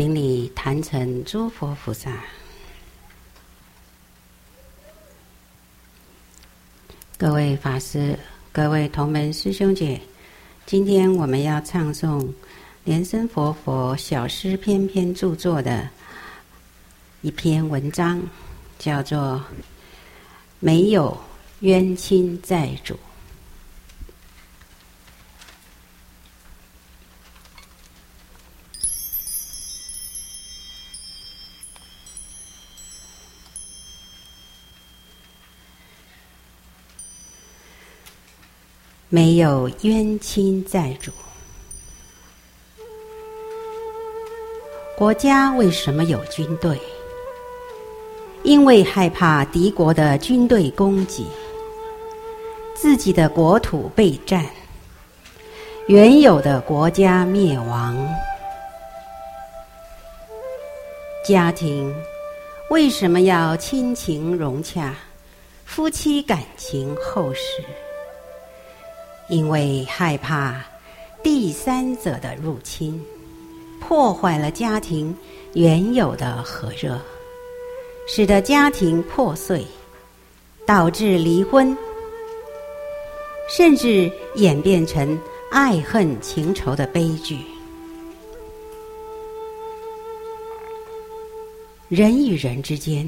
顶礼坛城诸佛菩萨，各位法师、各位同门师兄姐，今天我们要唱诵莲生活佛小诗篇篇著作的一篇文章，叫做《没有冤亲债主》。没有冤亲债主。国家为什么有军队？因为害怕敌国的军队攻击，自己的国土被占，原有的国家灭亡。家庭为什么要亲情融洽，夫妻感情厚实？因为害怕第三者的入侵，破坏了家庭原有的和热，使得家庭破碎，导致离婚，甚至演变成爱恨情仇的悲剧。人与人之间，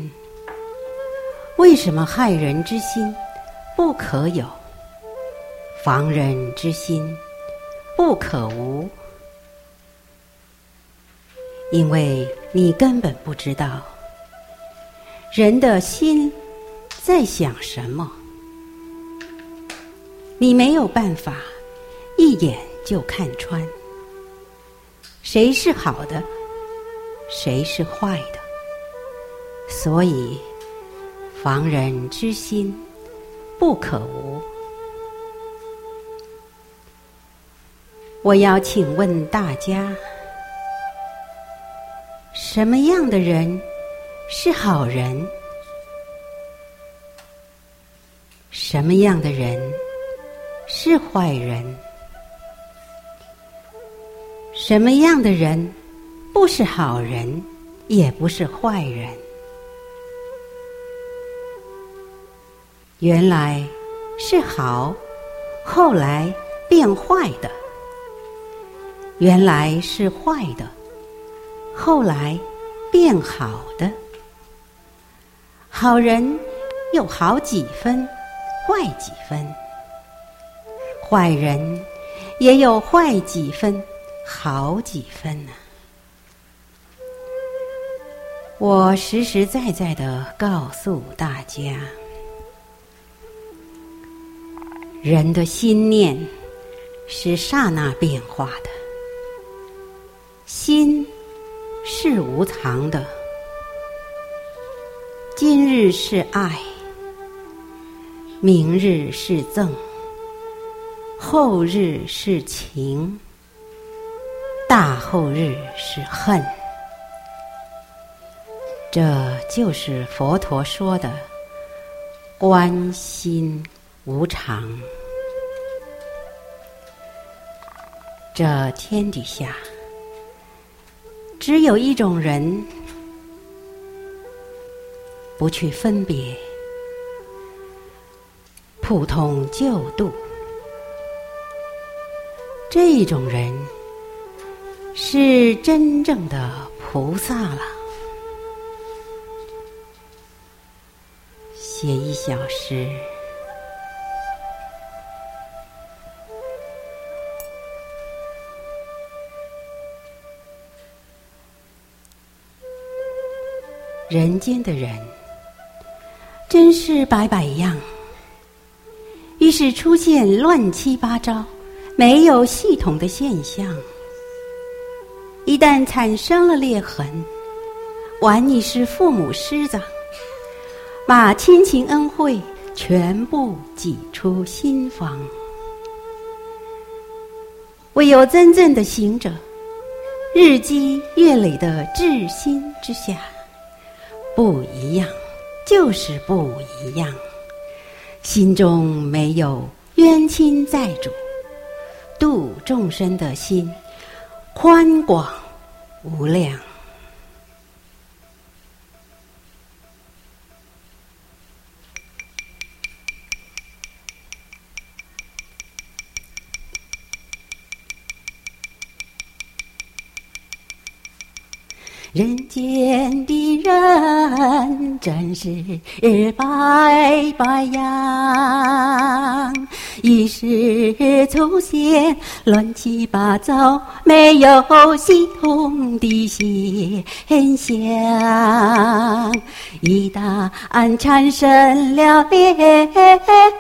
为什么害人之心不可有？防人之心不可无，因为你根本不知道人的心在想什么，你没有办法一眼就看穿。谁是好的，谁是坏的，所以防人之心不可无。我要请问大家：什么样的人是好人？什么样的人是坏人？什么样的人不是好人，也不是坏人？原来是好，后来变坏的。原来是坏的，后来变好的。好人有好几分，坏几分；坏人也有坏几分，好几分呢、我实实在在的告诉大家，人的心念是刹那变化的。心是无常的，今日是爱，明日是憎，后日是情，大后日是恨。这就是佛陀说的观心无常。这天底下。只有一种人，不去分别，普通就度。这种人是真正的菩萨了。写一小诗。人间的人真是百百样，于是出现乱七八糟、没有系统的现象。一旦产生了裂痕，玩你是父母师长，把亲情恩惠全部挤出心房。唯有真正的行者，日积月累的至心之下。就是不一样。心中没有冤亲债主，度众生的心宽广无量。人间的人真是白白样，一时出现乱七八糟、没有系统的现象，一旦产生了裂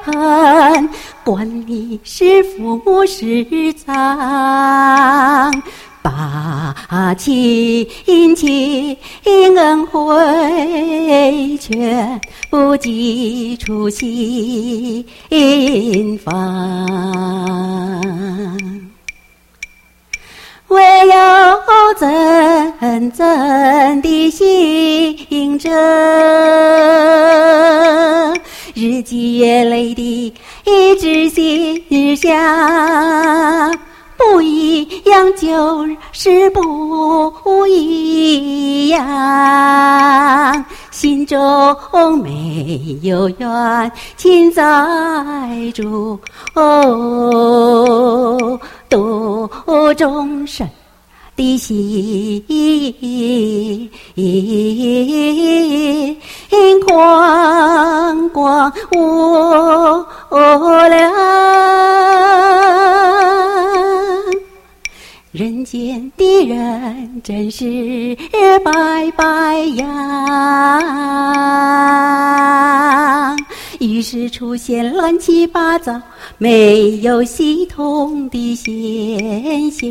痕，管你是福是脏。把亲情恩惠全部寄出心房，唯有真正的行者，日积月累的一直思想。不一样就是不一样，心中没有怨，情在主，哦，度众生的心宽广无量。人间的人真是百百样，于是出现乱七八糟、没有系统的现象。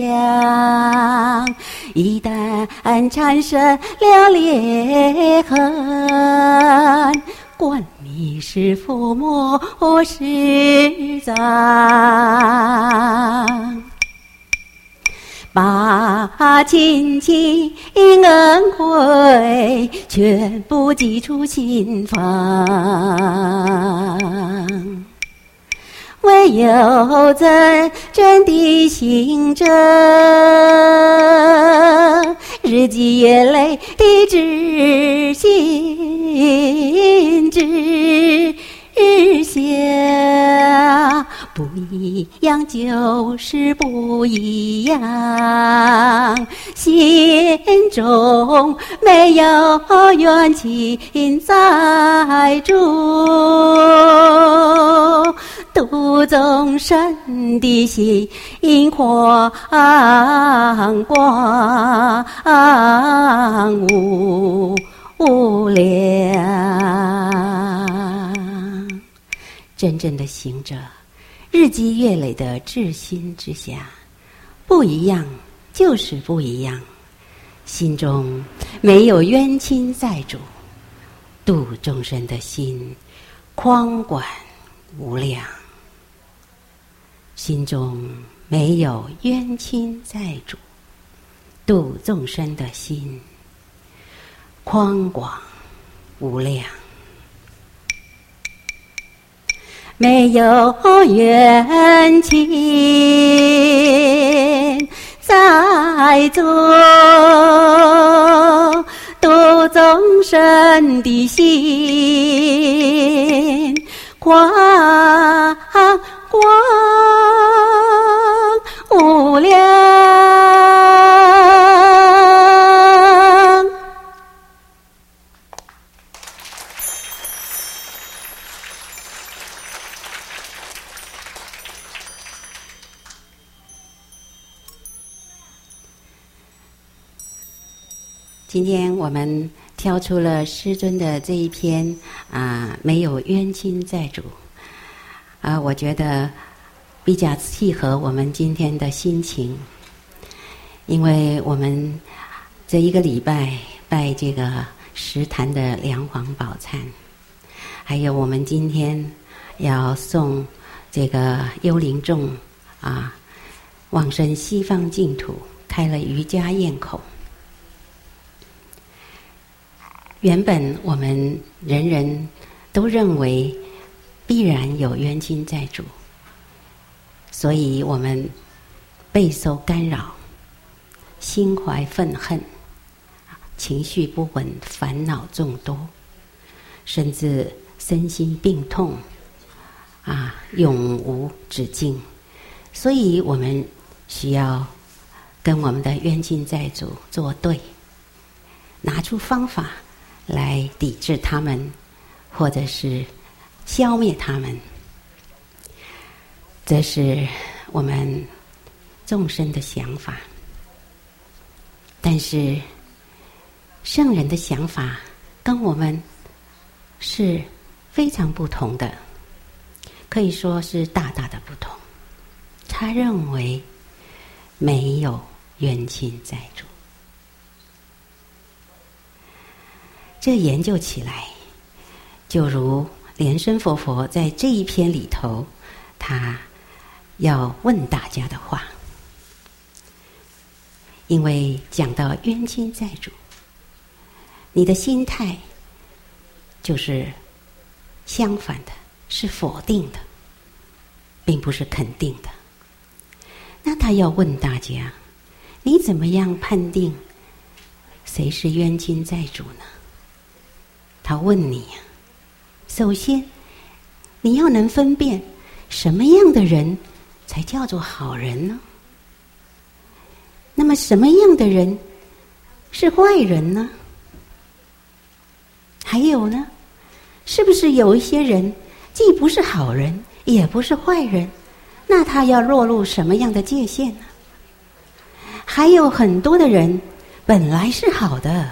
一旦产生了裂痕，管你是福莫是灾。把亲情恩惠全部寄出心房，唯有真正的行者，日积月累的知心知晓。不一样就是不一样，心中没有冤亲债主，度众生的心宽广无无量，真正的行者。日积月累的至心之下，不一样就是不一样，心中没有冤亲债主，度众生的心宽广无量。心中没有冤亲债主，度众生的心宽广无量。没有冤亲债主，度众生的心宽我们挑出了师尊的这一篇啊，没有冤亲债主啊，我觉得比较契合我们今天的心情，因为我们这一个礼拜拜这个十坛的梁皇宝忏，还有我们今天要送这个幽灵众啊，往生西方净土，开了瑜伽宴口。原本我们人人都认为必然有冤亲债主，所以我们备受干扰，心怀愤恨，情绪不稳，烦恼众多，甚至身心病痛，啊，永无止境。所以我们需要跟我们的冤亲债主作对。拿出方法来抵制他们，或者是消灭他们。这是我们众生的想法，但是圣人的想法跟我们是非常不同的，可以说是大大的不同。他认为没有冤亲债主，这研究起来，就如莲生佛佛在这一篇里头，他。要问大家的话，因为讲到冤亲债主，你的心态就是相反的，是否定的，并不是肯定的。那他要问大家，你怎么样判定谁是冤亲债主呢？他问你呀，首先你要能分辨什么样的人。才叫做好人呢？那么什么样的人是坏人呢？还有呢？是不是有一些人既不是好人，也不是坏人？那他要落入什么样的界限呢？还有很多的人本来是好的，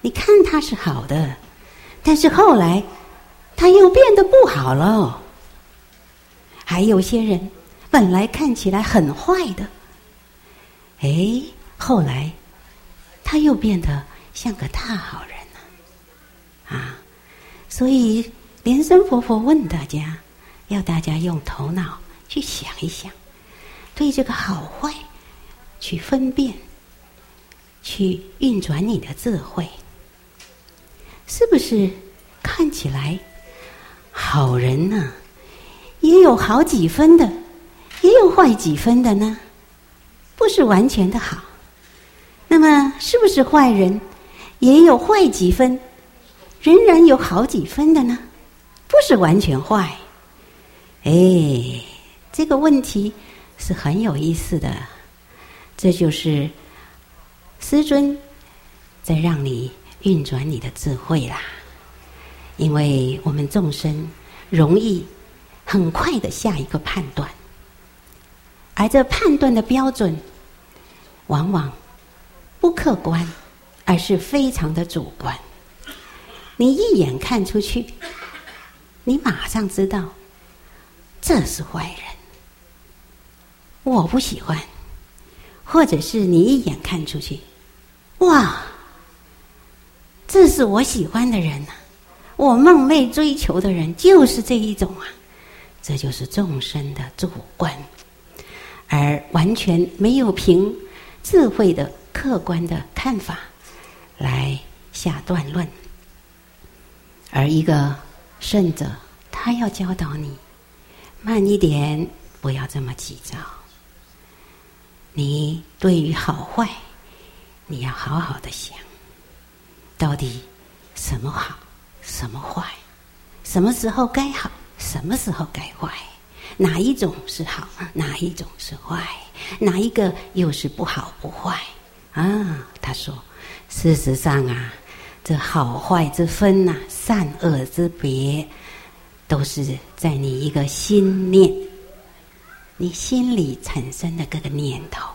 你看他是好的，但是后来他又变得不好了。还有些人。本来看起来很坏的，哎，后来他又变得像个大好人了，啊！所以莲生佛佛问大家，要大家用头脑去想一想，对这个好坏去分辨，去运转你的智慧，是不是看起来好人呢？也有好几分的。也有坏几分的呢，不是完全的好。那么，是不是坏人也有坏几分，仍然有好几分的呢？不是完全坏。哎，这个问题是很有意思的。这就是师尊在让你运转你的智慧啦。因为我们众生容易很快的下一个判断。而这判断的标准，往往不客观，而是非常的主观。你一眼看出去，你马上知道这是坏人，我不喜欢；或者是你一眼看出去，哇，这是我喜欢的人呐、我梦寐追求的人就是这一种啊，这就是众生的主观。而完全没有凭智慧的客观的看法来下断论，而一个圣者，他要教导你慢一点，不要这么急躁。你对于好坏，你要好好的想，到底什么好，什么坏，什么时候该好，什么时候该坏。哪一种是好，哪一种是坏，哪一个又是不好不坏啊？他说：“事实上啊，这好坏之分呐、善恶之别，都是在你一个心念，你心里产生的各个念头。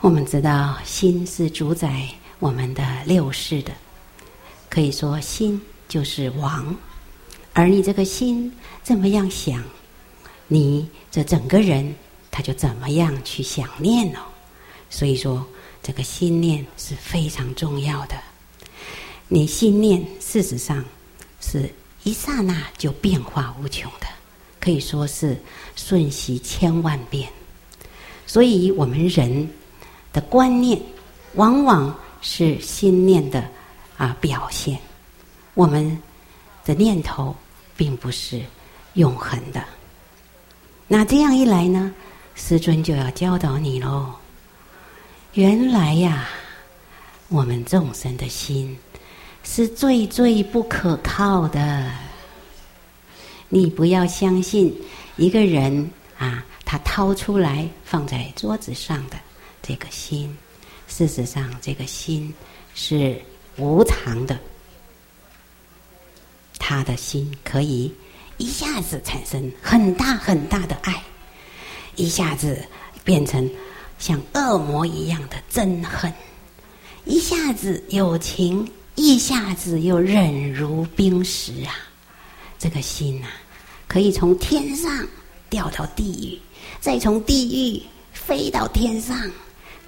我们知道，心是主宰我们的六识的，可以说心就是王。”而你这个心怎么样想，你这整个人他就怎么样去想念哦。所以说，这个心念是非常重要的。你心念事实上是一刹那就变化无穷的，可以说是瞬息千万变。所以我们人的观念往往是心念的啊表现。我们的念头。并不是永恒的。那这样一来呢，师尊就要教导你喽。原来呀，我们众生的心是最最不可靠的。你不要相信一个人啊，他掏出来放在桌子上的这个心，事实上，这个心是无常的。他的心可以一下子产生很大很大的爱，一下子变成像恶魔一样的憎恨，一下子有情，一下子又忍如冰石啊！这个心呐、可以从天上掉到地狱，再从地狱飞到天上。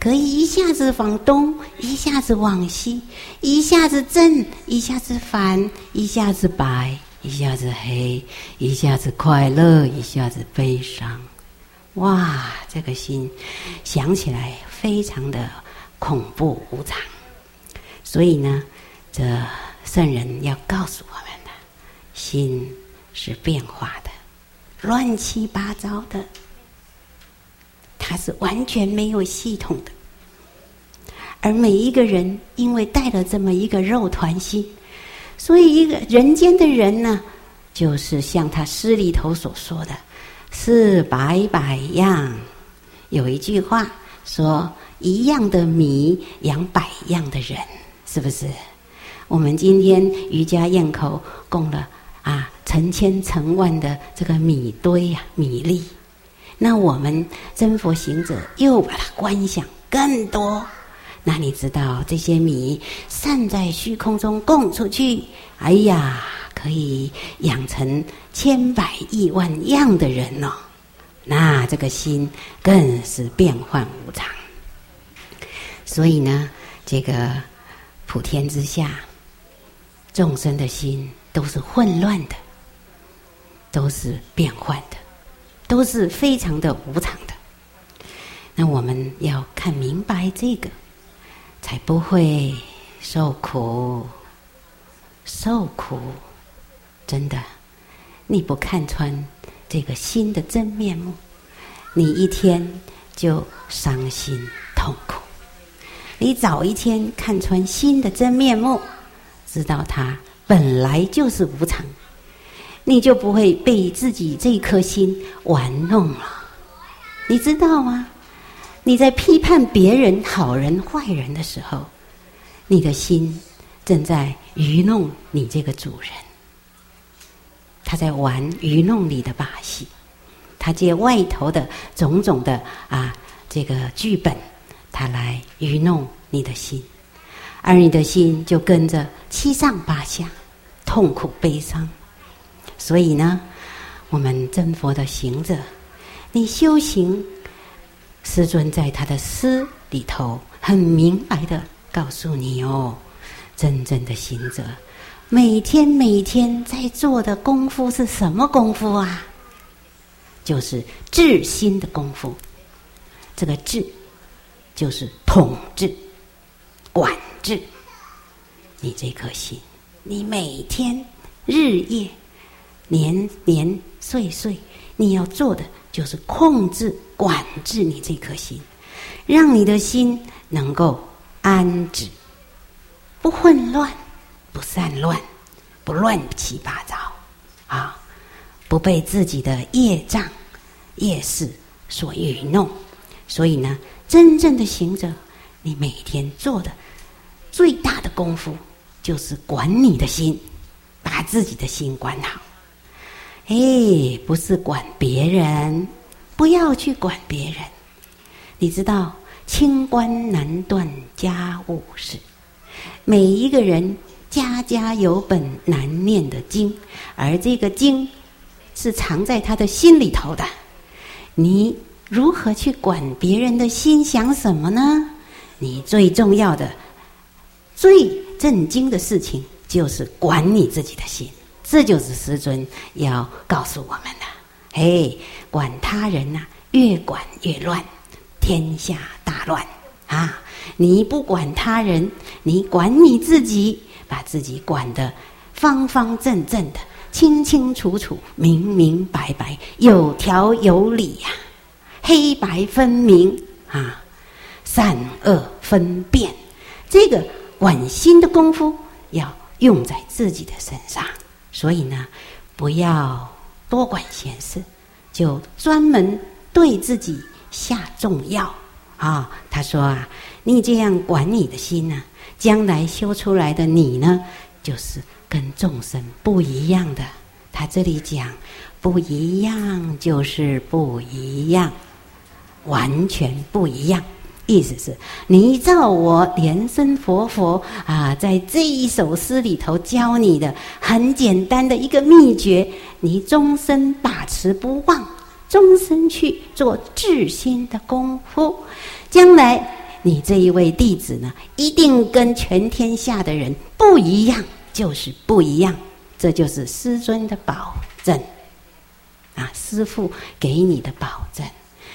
可以一下子往东，一下子往西，一下子正，一下子反，一下子白，一下子黑，一下子快乐，一下子悲伤。哇，这个心想起来非常的恐怖无常。所以呢，这圣人要告诉我们的，心是变化的，乱七八糟的。它是完全没有系统的，而每一个人因为带了这么一个肉团心，所以一个人间的人呢，就是像他诗里头所说的，是百百样。有一句话说：“一样的米养百样的人”，是不是？我们今天瑜伽堰口供了啊，成千成万的这个米堆呀、米粒。那我们真佛行者又把它观想更多，那你知道这些米散在虚空中供出去，哎呀，可以养成千百亿万样的人哦。那这个心更是变幻无常。所以呢，这个普天之下众生的心都是混乱的，都是变幻的。都是非常的无常的，那我们要看明白这个，才不会受苦。受苦，真的，你不看穿这个心的真面目，你一天就伤心痛苦。你早一天看穿心的真面目，知道它本来就是无常。你就不会被自己这颗心玩弄了，你知道吗？你在批判别人好人坏人的时候，你的心正在愚弄你这个主人。他在玩愚弄你的把戏，他借外头的种种的啊这个剧本，他来愚弄你的心，而你的心就跟着七上八下，痛苦悲伤。所以呢，我们真佛的行者，你修行，师尊在他的诗里头很明白的告诉你哦，真正的行者，每天每天在做的功夫是什么功夫啊？就是治心的功夫。这个治，就是统治、管制你这颗心。你每天日夜。年年岁岁，你要做的就是控制、管制你这颗心，让你的心能够安止，不混乱，不散乱，不乱七八糟，啊，不被自己的业障、业事所愚弄。所以呢，真正的行者，你每天做的最大的功夫，就是管你的心，把自己的心管好。哎，不是管别人，不要去管别人。你知道，清官难断家务事。每一个人家家有本难念的经，而这个经是藏在他的心里头的。你如何去管别人的心想什么呢？你最重要的、最震惊的事情，就是管你自己的心。这就是师尊要告诉我们的，嘿，管他人呐、越管越乱，天下大乱啊！你不管他人，你管你自己，把自己管得方方正正的，清清楚楚，明明白白，有条有理呀、黑白分明啊，善恶分辨，这个管心的功夫要用在自己的身上。所以呢，不要多管闲事，就专门对自己下重药啊。他说啊，你这样管你的心呢、将来修出来的你呢，就是跟众生不一样的。他这里讲不一样，就是不一样，完全不一样。意思是，你照我莲生佛佛啊，在这一首诗里头教你的很简单的一个秘诀，你终身把持不忘，终身去做至心的功夫，将来你这一位弟子呢，一定跟全天下的人不一样，就是不一样，这就是师尊的保证啊，师父给你的保证。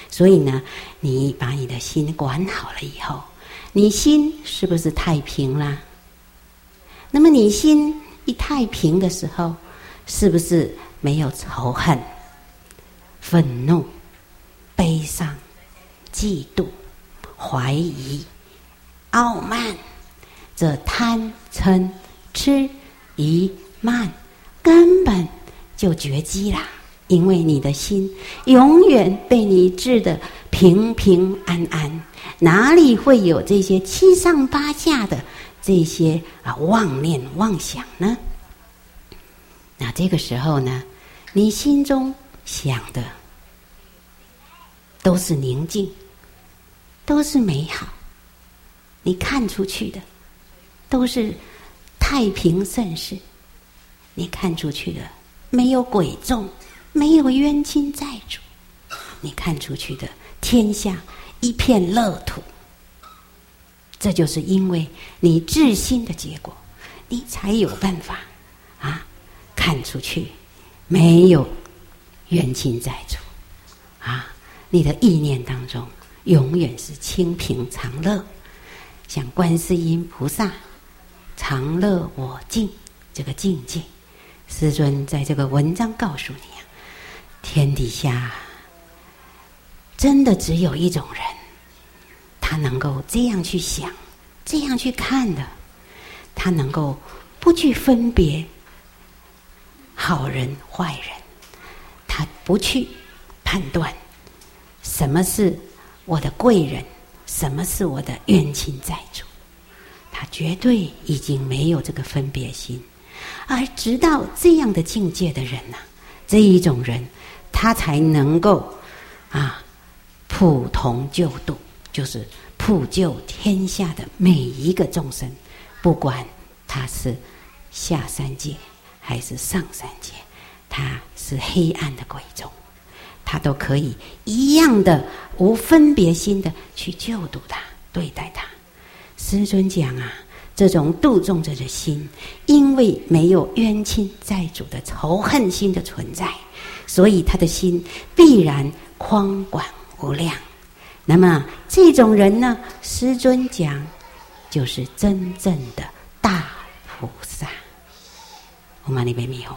所以呢，你把你的心管好了以后，你心是不是太平啦？那么你心一太平的时候，是不是没有仇恨、愤怒、悲伤、嫉妒、怀疑、傲慢？这贪嗔痴疑慢，根本就绝迹啦。因为你的心永远被你治得平平安安，哪里会有这些七上八下的这些啊妄念妄想呢？那这个时候呢，你心中想的都是宁静，都是美好，你看出去的都是太平盛世，你看出去的没有鬼众。没有冤亲债主，你看出去的天下一片乐土，这就是因为你至心的结果，你才有办法啊看出去没有冤亲债主。啊，你的意念当中永远是清平常乐，像观世音菩萨常乐我净这个境界，师尊在这个文章告诉你啊。天底下真的只有一种人，他能够这样去想，这样去看的，他能够不去分别好人坏人，他不去判断什么是我的贵人，什么是我的冤亲债主，他绝对已经没有这个分别心，而直到这样的境界的人呐、这一种人。他才能够啊，普同救度，就是普救天下的每一个众生，不管他是下三界还是上三界，他是黑暗的鬼众，他都可以一样的无分别心的去救度他，对待他。师尊讲啊，这种度众者的心，因为没有冤亲债主的仇恨心的存在。所以他的心必然宽广无量。那么这种人呢，师尊讲，就是真正的大菩萨。唵嘛呢叭咪吽。